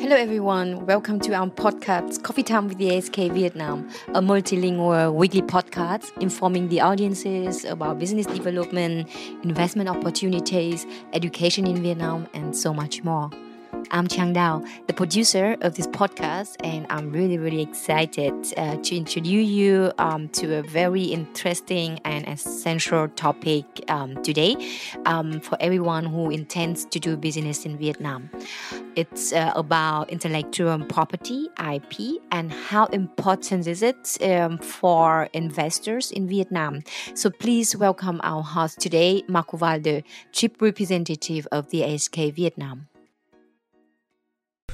Hello, everyone. Welcome to our podcast, Coffee Time with the ASK Vietnam, a multilingual weekly podcast informing the audiences about business development, investment opportunities, education in Vietnam, and so much more. I'm Chang Dao, the producer of this podcast, and I'm really, really excited uh, to introduce you um, to a very interesting and essential topic um, today um, for everyone who intends to do business in Vietnam. It's uh, about intellectual property, IP, and how important is it um, for investors in Vietnam. So please welcome our host today, Marco Valde, Chief Representative of the ASK Vietnam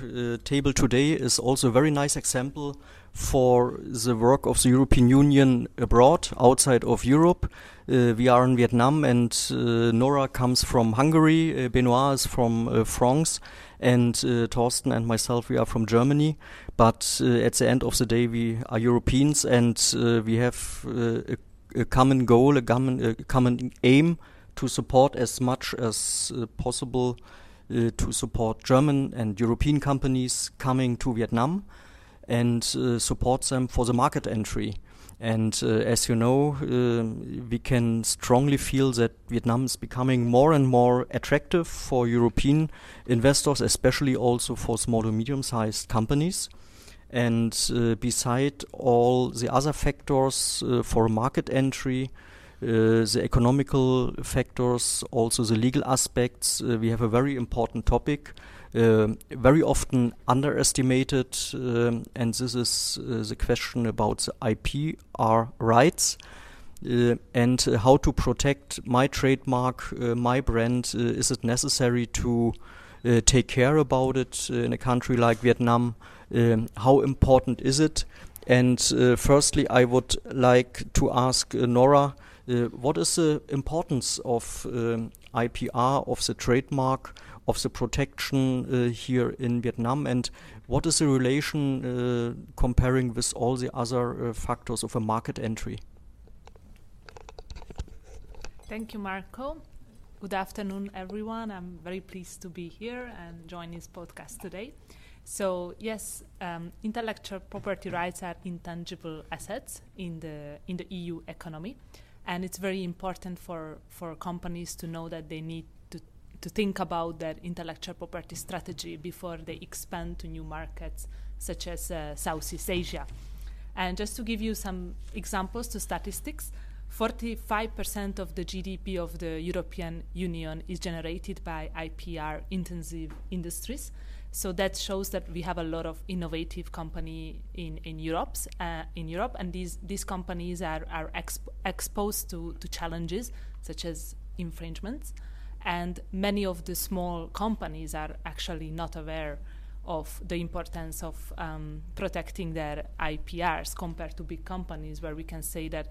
uh, table today is also a very nice example for the work of the European Union abroad, outside of Europe. Uh, we are in Vietnam, and uh, Nora comes from Hungary. Uh, Benoit is from uh, France, and uh, Torsten and myself we are from Germany. But at the end of the day, we are Europeans, and we have a, a, common goal, a common, a common aim to support as much as possible to support German and European companies coming to Vietnam and uh, support them for the market entry. And uh, as you know, we can strongly feel that Vietnam is becoming more and more attractive for European investors, especially also for small to medium sized companies. And uh, beside all the other factors uh, for market entry, uh, the economical factors, also the legal aspects. Uh, we have a very important topic, uh, very often underestimated, um, and this is the question about the IPR rights. Uh, and uh, how to protect my trademark, uh, my brand. is it necessary to take care about it in a country like Vietnam? Um, how important is it? And firstly, I would like to ask Nora uh, what is the importance of um, IPR, of the trademark, of the protection uh, here in Vietnam, and what is the relation uh, comparing with all the other factors of a market entry? Thank you, Marco. Good afternoon, everyone. I'm very pleased to be here and join this podcast today. So yes, um, intellectual property rights are intangible assets in the in the EU economy, and it's very important for for companies to know that they need to to think about their intellectual property strategy before they expand to new markets such as uh, Southeast Asia. And just to give you some examples to statistics, 45% of the GDP of the European Union is generated by IPR intensive industries. So that shows that we have a lot of innovative company in in Europe, uh, in Europe, and these these companies are are exp- exposed to to challenges such as infringements, and many of the small companies are actually not aware of the importance of um, protecting their IPRs compared to big companies, where we can say that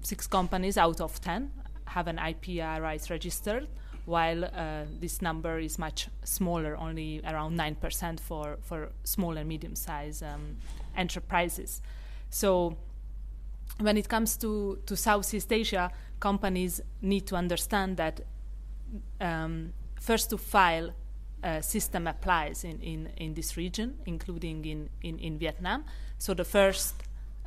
six companies out of ten have an IPR rights registered while uh, this number is much smaller, only around 9% for, for small and medium sized um, enterprises. So, when it comes to, to Southeast Asia, companies need to understand that um, first to file uh, system applies in, in, in this region, including in, in, in Vietnam. So the first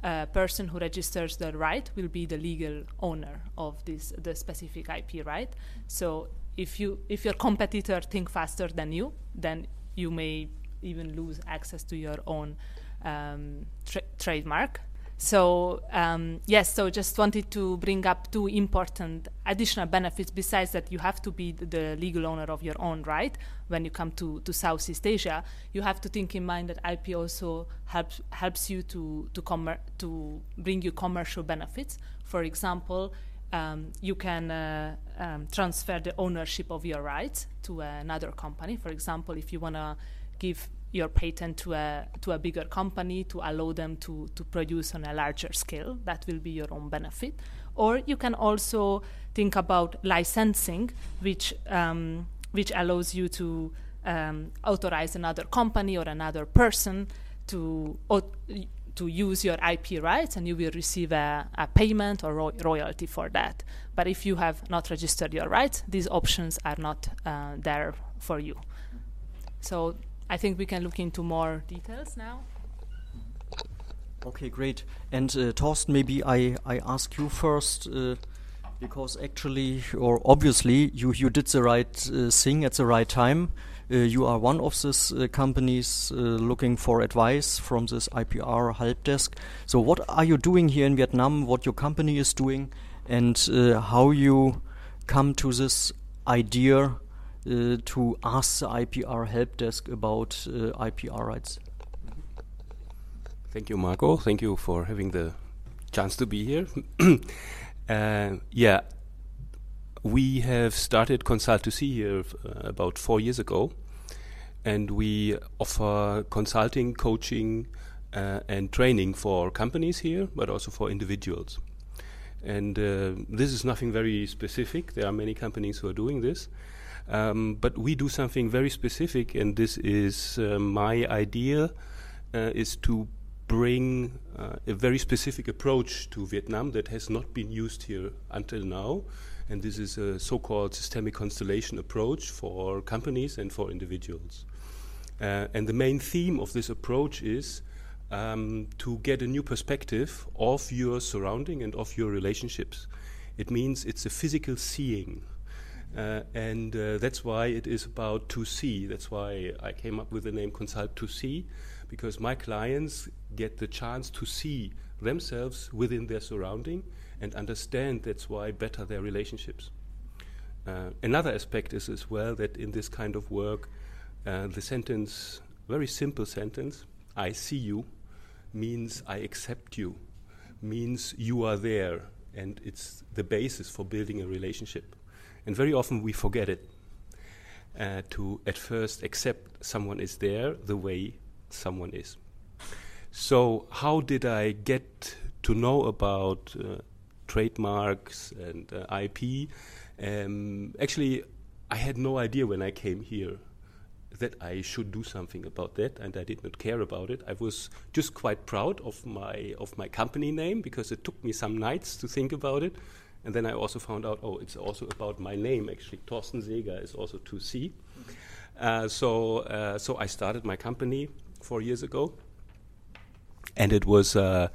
uh, person who registers the right will be the legal owner of this the specific IP right. So if you if your competitor think faster than you, then you may even lose access to your own um, tra- trademark. So um, yes, so just wanted to bring up two important additional benefits. Besides that, you have to be the legal owner of your own right when you come to, to Southeast Asia. You have to think in mind that IP also helps helps you to to to bring you commercial benefits. For example, um, you can uh, um, transfer the ownership of your rights to another company. For example, if you want to give your patent to a to a bigger company to allow them to to produce on a larger scale, that will be your own benefit. Or you can also think about licensing, which um, which allows you to um, authorize another company or another person to to use your IP rights and you will receive a, a payment or ro- royalty for that. But if you have not registered your rights, these options are not uh, there for you. So I think we can look into more details now. Okay, great. And uh, Torsten, maybe I, I ask you first, uh, because actually, or obviously, you, you did the right uh, thing at the right time. Uh, you are one of these uh, companies uh, looking for advice from this IPR help desk. So, what are you doing here in Vietnam? What your company is doing, and how you come to this idea to ask the IPR help desk about IPR rights? Thank you, Marco. Thank you for having the chance to be here. uh, yeah, we have started Consult2C here uh, about four years ago, and we offer consulting, coaching, uh, and training for companies here, but also for individuals. And uh, this is nothing very specific. There are many companies who are doing this. Um, but we do something very specific, and this is uh, my idea uh, is to bring uh, a very specific approach to Vietnam that has not been used here until now. And this is a so called systemic constellation approach for companies and for individuals. Uh, and the main theme of this approach is um, to get a new perspective of your surrounding and of your relationships. It means it's a physical seeing. Uh, and uh, that's why it is about to see. That's why I came up with the name Consult2C, because my clients get the chance to see themselves within their surrounding and understand that's why better their relationships. Uh, another aspect is as well that in this kind of work, uh, the sentence, very simple sentence, I see you, means I accept you, means you are there, and it's the basis for building a relationship. And very often we forget it. Uh, to at first accept someone is there the way someone is. So, how did I get to know about uh, trademarks and uh, IP? Um, actually, I had no idea when I came here that I should do something about that, and I did not care about it. I was just quite proud of my of my company name because it took me some nights to think about it, and then I also found out, oh, it's also about my name. Actually, Torsten Seeger is also to C. Uh, so uh, so I started my company four years ago, and it was uh,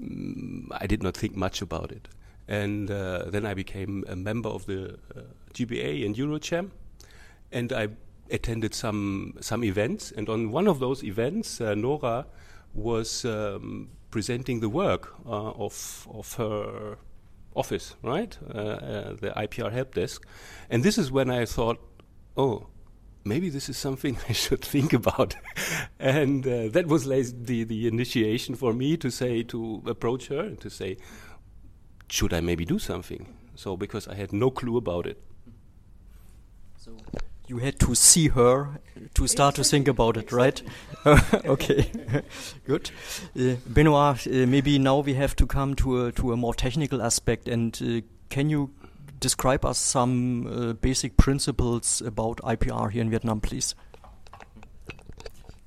mm, I did not think much about it. And uh, then I became a member of the uh, GBA and EuroCham, and I attended some some events. And on one of those events, uh, Nora was um, presenting the work uh, of of her office, right, the IPR help desk. And this is when I thought, oh, maybe this is something I should think about. and uh, that was the, the initiation for me to say, to approach her and to say, should I maybe do something? So, because I had no clue about it. So, you had to see her to start to think about it, right? okay, good. Uh, Benoit, uh, maybe now we have to come to a, to a more technical aspect. And uh, can you describe us some uh, basic principles about IPR here in Vietnam, please?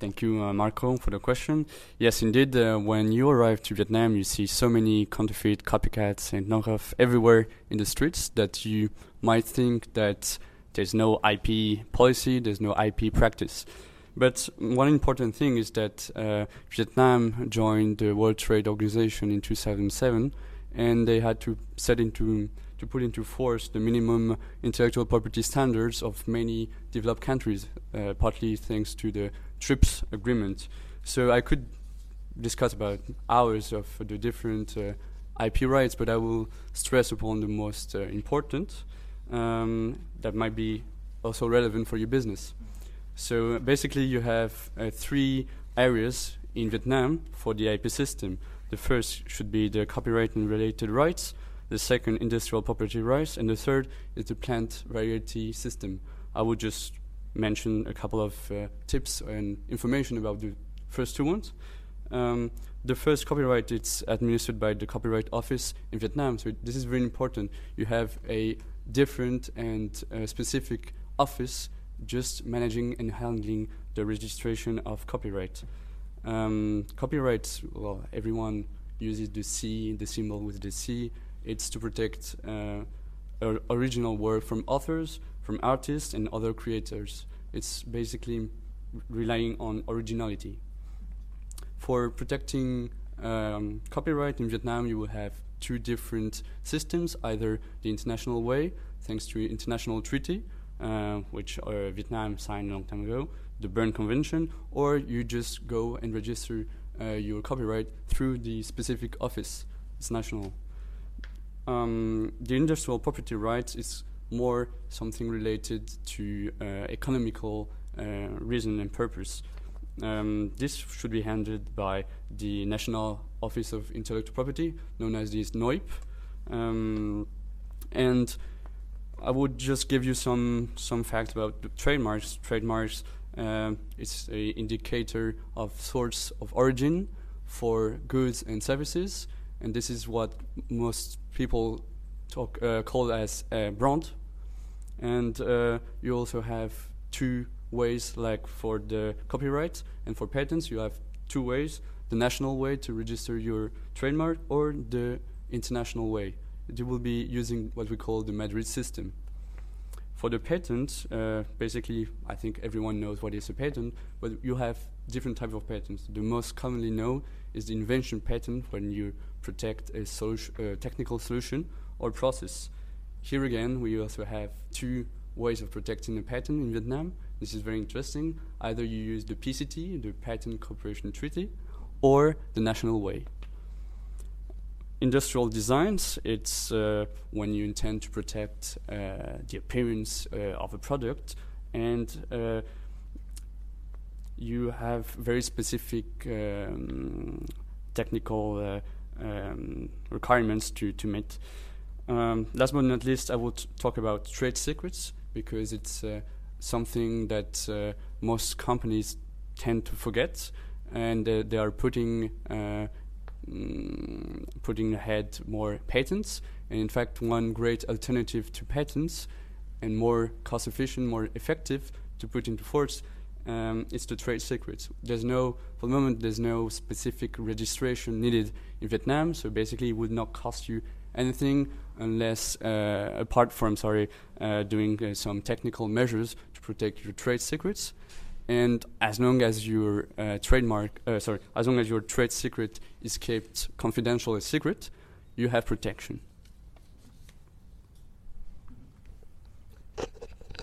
Thank you, uh, Marco, for the question. Yes, indeed, uh, when you arrive to Vietnam, you see so many counterfeit copycats and knockoff everywhere in the streets that you might think that there's no IP policy, there's no IP practice. But one important thing is that uh, Vietnam joined the World Trade Organization in 2007, and they had to set into to put into force the minimum intellectual property standards of many developed countries, uh, partly thanks to the TRIPS agreement. So I could discuss about hours of the different uh, IP rights, but I will stress upon the most uh, important um, that might be also relevant for your business. So basically, you have uh, three areas in Vietnam for the IP system. The first should be the copyright and related rights the second industrial property rights, and the third is the plant variety system. I would just mention a couple of uh, tips and information about the first two ones. Um, the first copyright it's administered by the Copyright Office in Vietnam, so this is very important. You have a different and uh, specific office just managing and handling the registration of copyright. Um, copyright, well, everyone uses the C, the symbol with the C, it's to protect uh, original work from authors, from artists, and other creators. It's basically relying on originality. For protecting um, copyright in Vietnam, you will have two different systems, either the international way, thanks to international treaty, uh, which uh, Vietnam signed a long time ago, the Berne Convention, or you just go and register uh, your copyright through the specific office. It's national. Um, the industrial property rights is more something related to uh, economical uh, reason and purpose. Um, this should be handled by the National Office of Intellectual Property, known as the NOIP. Um, and I would just give you some some facts about the trademarks. Trademarks um, it's an indicator of source of origin for goods and services, and this is what most people talk uh, call as a brand. And uh, you also have two ways, like for the copyright and for patents, you have two ways: the national way to register your trademark, or the international way. You will be using what we call the Madrid system. For the patent, uh, basically, I think everyone knows what is a patent, but you have different types of patents. The most commonly known is the invention patent when you protect a uh, technical solution or process. Here again, we also have two ways of protecting a patent in Vietnam. This is very interesting. Either you use the PCT, the Patent Cooperation Treaty, or the national way. Industrial designs, it's uh, when you intend to protect uh, the appearance uh, of a product and uh, you have very specific um, technical uh, um, requirements to, to meet. Um, last but not least, I would talk about trade secrets because it's uh, something that uh, most companies tend to forget, and uh, they are putting uh, mm, putting ahead more patents. And in fact, one great alternative to patents and more cost efficient, more effective to put into force um, is the trade secrets. There's no, for the moment, there's no specific registration needed in Vietnam, so basically it would not cost you anything unless, uh, apart from, sorry, uh, doing uh, some technical measures to protect your trade secrets. And as long as your uh, trademark, uh, sorry, as long as your trade secret is kept confidential and secret, you have protection.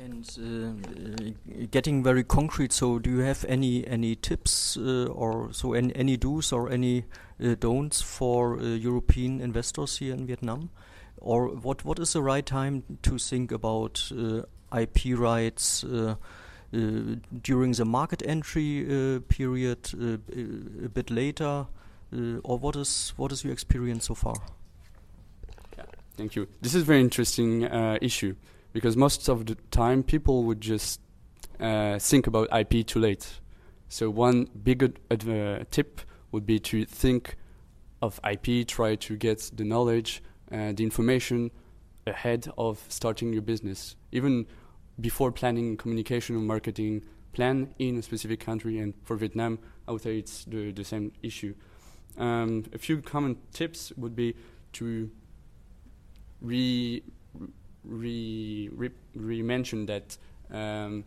And uh, getting very concrete, so do you have any any tips uh, or so any, any do's or any uh, don'ts for uh, European investors here in Vietnam, or what what is the right time to think about uh, IP rights? Uh, during the market entry period, a bit later, or what is what is your experience so far? Thank you. This is a very interesting issue because most of the time people would just uh, think about IP too late. So one big uh, tip would be to think of IP, try to get the knowledge, uh, the information ahead of starting your business, even before planning communication or marketing plan in a specific country. And for Vietnam, I would say it's the, the same issue. Um, a few common tips would be to re re, re, re mentioned that um,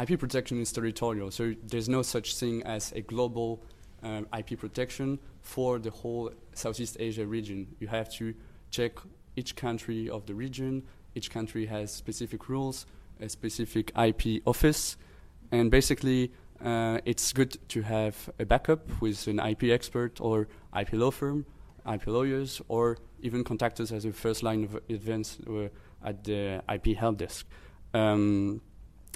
IP protection is territorial, so there's no such thing as a global um, IP protection for the whole Southeast Asia region. You have to check each country of the region. Each country has specific rules, a specific IP office, and basically uh, it's good to have a backup with an IP expert or IP law firm, IP lawyers, or even contact us as a first line of defense uh, at the IP help desk. Um,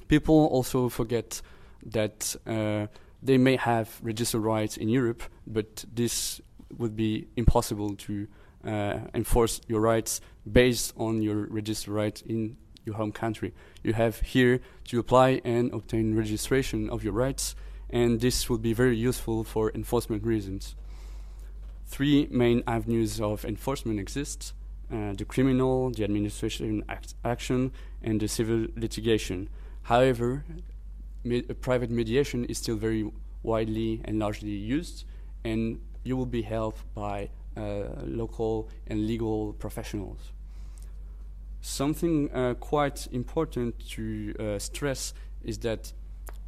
people also forget that uh, they may have register rights in Europe, but this would be impossible to uh, enforce your rights based on your register rights in your home country. You have here to apply and obtain registration of your rights, and this will be very useful for enforcement reasons. Three main avenues of enforcement exist uh, the criminal, the administration act action, and the civil litigation. However, me private mediation is still very widely and largely used, and you will be helped by uh, local and legal professionals. Something uh, quite important to uh, stress is that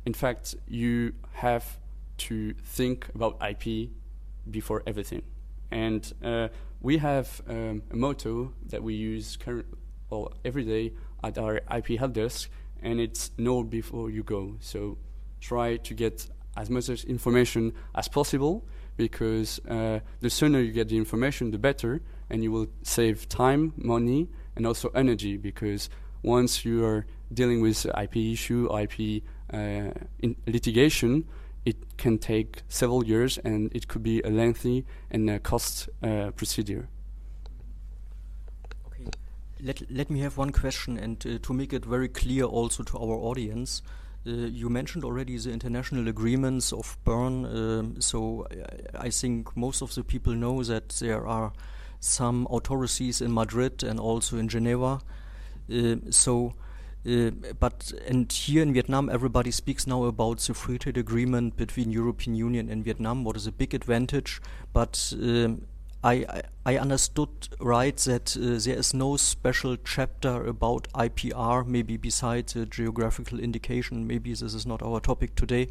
in fact, you have to think about IP before everything. And uh, we have um, a motto that we use current, every day at our IP help desk, and it's know before you go. So try to get as much information as possible because uh, the sooner you get the information, the better, and you will save time, money, and also energy because once you are dealing with IP issue, IP uh, litigation, it can take several years and it could be a lengthy and a cost uh, procedure. Okay, let, let me have one question and uh, to make it very clear also to our audience. Uh, you mentioned already the international agreements of Bern, um, so I, I think most of the people know that there are some authorities in Madrid and also in Geneva. Uh, so uh, but and here in Vietnam, everybody speaks now about the free trade agreement between European Union and Vietnam. What is a big advantage? But um, I, I, understood right that uh, there is no special chapter about IPR. Maybe besides the geographical indication. Maybe this is not our topic today.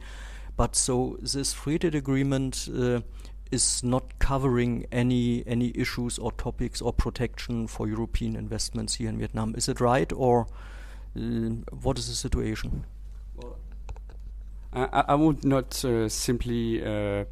But so this free trade agreement. Uh, is not covering any any issues or topics or protection for European investments here in Vietnam. Is it right, or what is the situation? Well, I, I would not uh, simply uh,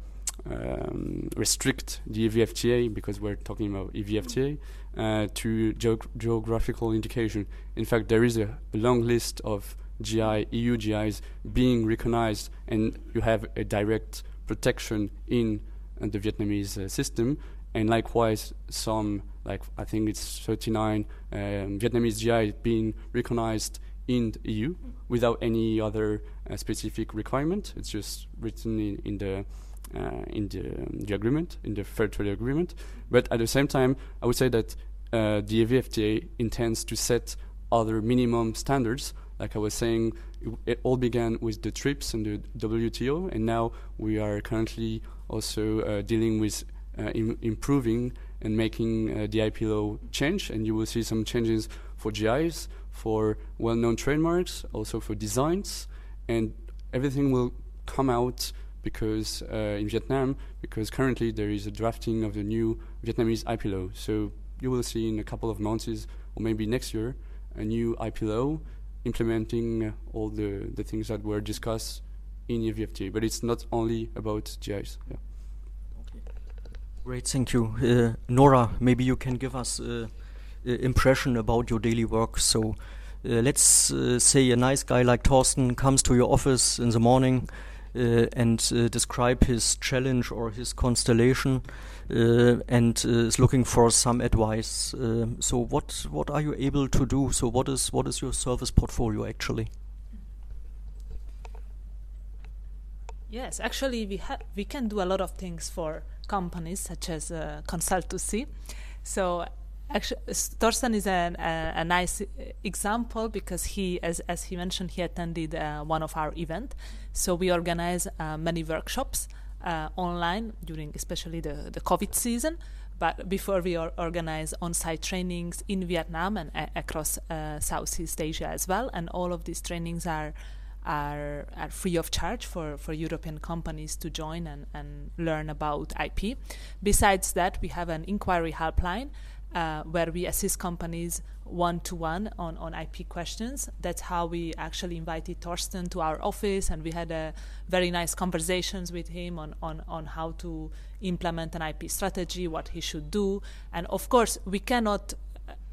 um, restrict the EVFTA because we're talking about EVFTA uh, to geog geographical indication. In fact, there is a long list of GI, EU GIs being recognized, and you have a direct protection in uh, the Vietnamese uh, system. And likewise, some like I think it's 39 um, Vietnamese GI being recognized in the EU without any other uh, specific requirement. It's just written in, in the uh, in the, um, the, agreement, in the fair trade agreement. But at the same time, I would say that uh, the EVFTA intends to set other minimum standards. Like I was saying, it, it all began with the TRIPS and the WTO, and now we are currently also uh, dealing with uh, Im improving and making uh, the IP law change, and you will see some changes for GIs, for well-known trademarks, also for designs, and everything will come out because uh, in Vietnam, because currently there is a drafting of the new Vietnamese IP law. So you will see in a couple of months, or maybe next year, a new IP law implementing all the, the things that were discussed in EVFTA. But it's not only about GIs. Yeah. Great, thank you. Uh, Nora, maybe you can give us uh, impression about your daily work. So uh, let's uh, say a nice guy like Torsten comes to your office in the morning uh, and describe his challenge or his constellation and is looking for some advice. so what what are you able to do? So what is what is your service portfolio actually? Yes, actually, we we can do a lot of things for companies such as uh, consultancy. So actually, Torsten is a, a, nice example because he, as, as he mentioned, he attended uh, one of our event. So we organize uh, many workshops uh, online during especially the, the COVID season. But before we or organize on-site trainings in Vietnam and across uh, Southeast Asia as well, and all of these trainings are are, are free of charge for, for European companies to join and, and learn about IP. Besides that, we have an inquiry helpline uh, where we assist companies one to one on on IP questions. That's how we actually invited Torsten to our office, and we had a very nice conversations with him on on on how to implement an IP strategy, what he should do, and of course we cannot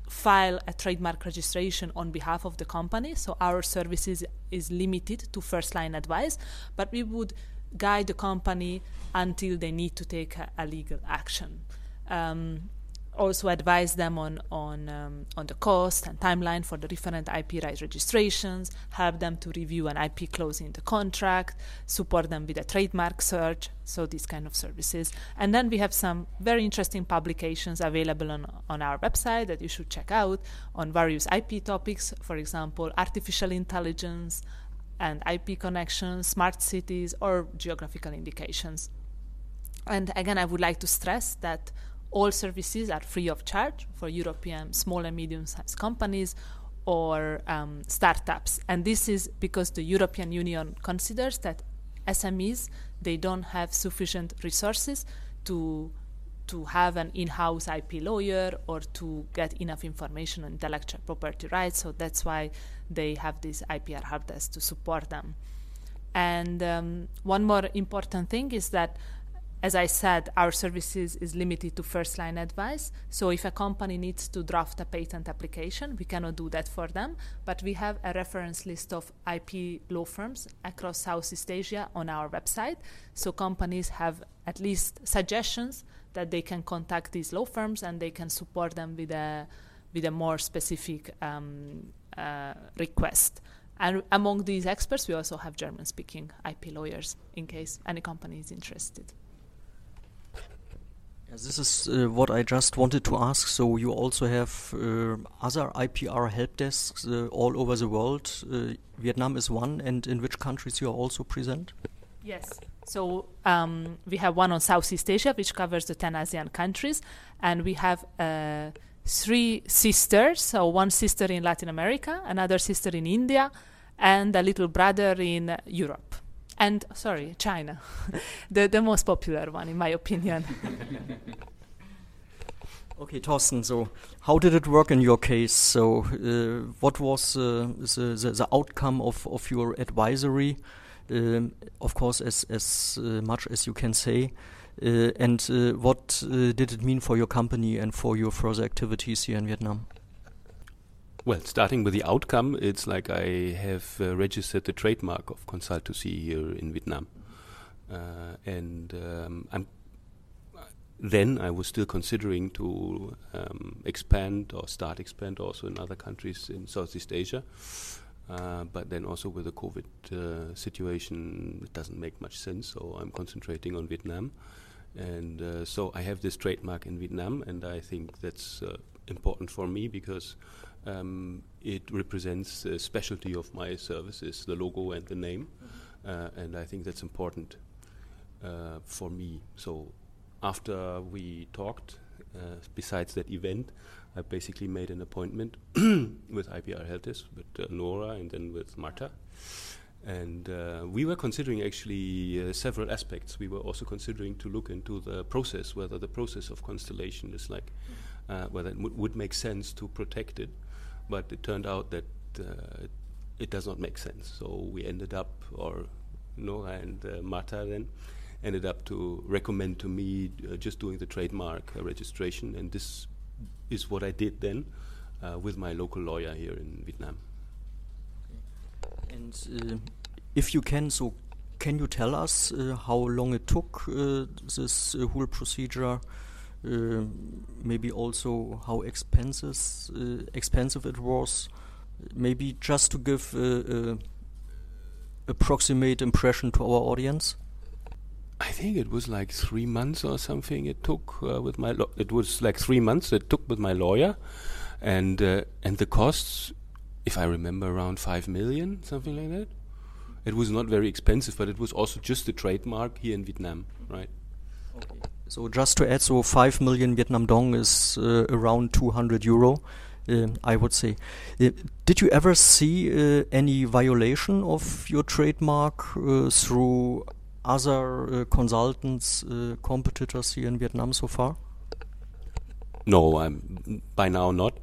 file a trademark registration on behalf of the company. So our services is limited to first line advice, but we would guide the company until they need to take a, a legal action. Um, also advise them on on um, on the cost and timeline for the different IP rights registrations, help them to review an IP clause in the contract, support them with a trademark search, so these kind of services. And then we have some very interesting publications available on on our website that you should check out on various IP topics, for example, artificial intelligence and IP connections, smart cities, or geographical indications. And again, I would like to stress that all services are free of charge for European small and medium-sized companies. or um, startups. And this is because the European Union considers that SMEs they don't have sufficient resources to to have an in-house IP lawyer or to get enough information on intellectual property rights. So that's why they have this IPR desk to support them. And um, one more important thing is that as I said, our services is limited to first line advice. So if a company needs to draft a patent application, we cannot do that for them. But we have a reference list of IP law firms across Southeast Asia on our website. So companies have at least suggestions that they can contact these law firms and they can support them with a with a more specific um, uh, request. And among these experts, we also have German speaking IP lawyers in case any company is interested. This is uh, what I just wanted to ask. So you also have uh, other IPR help desks uh, all over the world. Uh, Vietnam is one, and in which countries you are also present? Yes. So um, we have one on Southeast Asia, which covers the 10 ASEAN countries, and we have uh, three sisters. So one sister in Latin America, another sister in India, and a little brother in Europe and sorry, China, the the most popular one in my opinion. okay, Torsten. So, how did it work in your case? So, uh, what was uh, the, the, the outcome of of your advisory? Um, of course, as as uh, much as you can say. Uh, and uh, what uh, did it mean for your company and for your further activities here in Vietnam? Well, starting with the outcome, it's like I have uh, registered the trademark of Consult2C here in Vietnam, uh, and um, I'm. Then I was still considering to um, expand or start expand also in other countries in Southeast Asia, uh, but then also with the COVID uh, situation, it doesn't make much sense. So I'm concentrating on Vietnam, and uh, so I have this trademark in Vietnam, and I think that's uh, important for me because um, it represents the specialty of my services, the logo and the name, uh, and I think that's important uh, for me. So after we talked, uh, besides that event, I basically made an appointment with IPR Helpdesk, with uh, Nora, and then with Marta. And uh, we were considering actually uh, several aspects. We were also considering to look into the process, whether the process of constellation is like, whether it would make sense to protect it but it turned out that uh, it does not make sense. So we ended up, or Nora and uh, Marta then, ended up to recommend to me uh, just doing the trademark uh, registration, and this is what I did then uh, with my local lawyer here in Vietnam. And uh, if you can, so can you tell us how long it took this whole procedure? Uh, maybe also how expensive uh, expensive it was. Maybe just to give a, a approximate impression to our audience. I think it was like three months or something. It took uh, with my it was like three months. It took with my lawyer, and uh, and the costs, if I remember, around five million, something like that. It was not very expensive, but it was also just a trademark here in Vietnam, right? Okay. So just to add, so 5 million Vietnam dong is uh, around 200 euro, uh, I would say. Uh, did you ever see uh, any violation of your trademark uh, through other uh, consultants, competitors here in Vietnam so far? No, I'm by now not.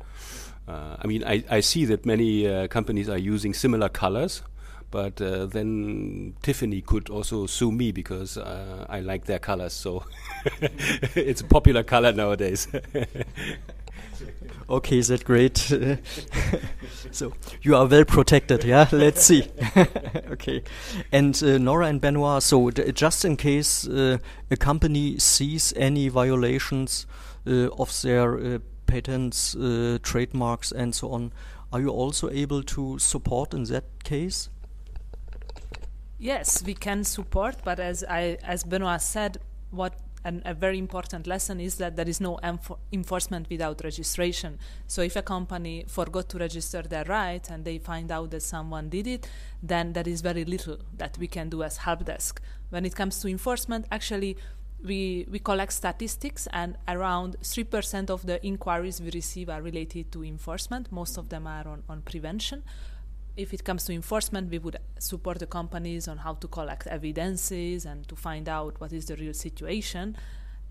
I mean, I, I see that many companies are using similar colors but uh, then Tiffany could also sue me because uh, I like their colors. So it's a popular color nowadays. okay, is that great? so you are well protected, yeah? Let's see. okay. And uh, Nora and Benoit, so just in case uh, a company sees any violations uh, of their uh, patents, trademarks, and so on, are you also able to support in that case? Yes, we can support, but as I, as Benoit said, what and a very important lesson is that there is no enforcement without registration. So if a company forgot to register their right and they find out that someone did it, then there is very little that we can do as help desk. When it comes to enforcement, actually, we we collect statistics, and around three percent of the inquiries we receive are related to enforcement. Most of them are on, on prevention. If it comes to enforcement, we would support the companies on how to collect evidences and to find out what is the real situation.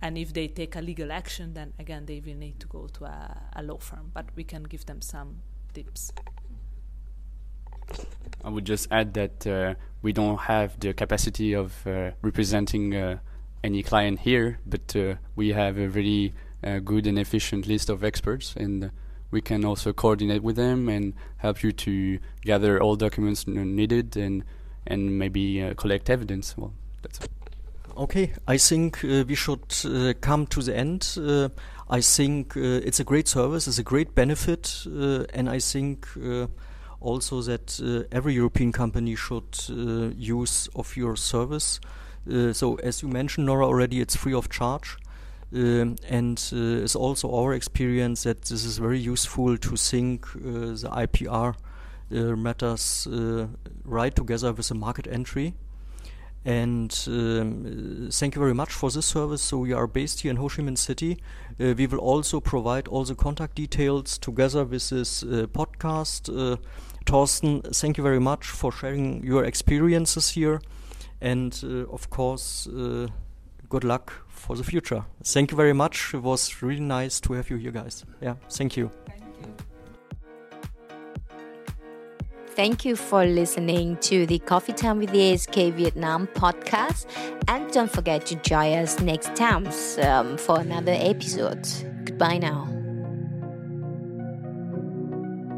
And if they take a legal action, then again they will need to go to a, a law firm. But we can give them some tips. I would just add that uh, we don't have the capacity of uh, representing uh, any client here, but uh, we have a really uh, good and efficient list of experts, and we can also coordinate with them and help you to gather all documents needed and and maybe uh, collect evidence. Well, that's it. Okay, I think we should come to the end. I think it's a great service, it's a great benefit, and I think also that uh, every European company should uh, use of your service. Uh, so as you mentioned, Nora, already it's free of charge. Um, and uh, it's also our experience that this is very useful to sync uh, the IPR uh, matters right together with the market entry. And um, thank you very much for this service. So we are based here in Ho Chi Minh City. Uh, we will also provide all the contact details together with this uh, podcast. Uh, Torsten, thank you very much for sharing your experiences here. And uh, of course, uh, good luck for the future. Thank you very much. It was really nice to have you here, guys. Yeah, thank you. Thank you for listening to the Coffee Time with the ASK Vietnam podcast. And don't forget to join us next time um, for another episode. Goodbye now.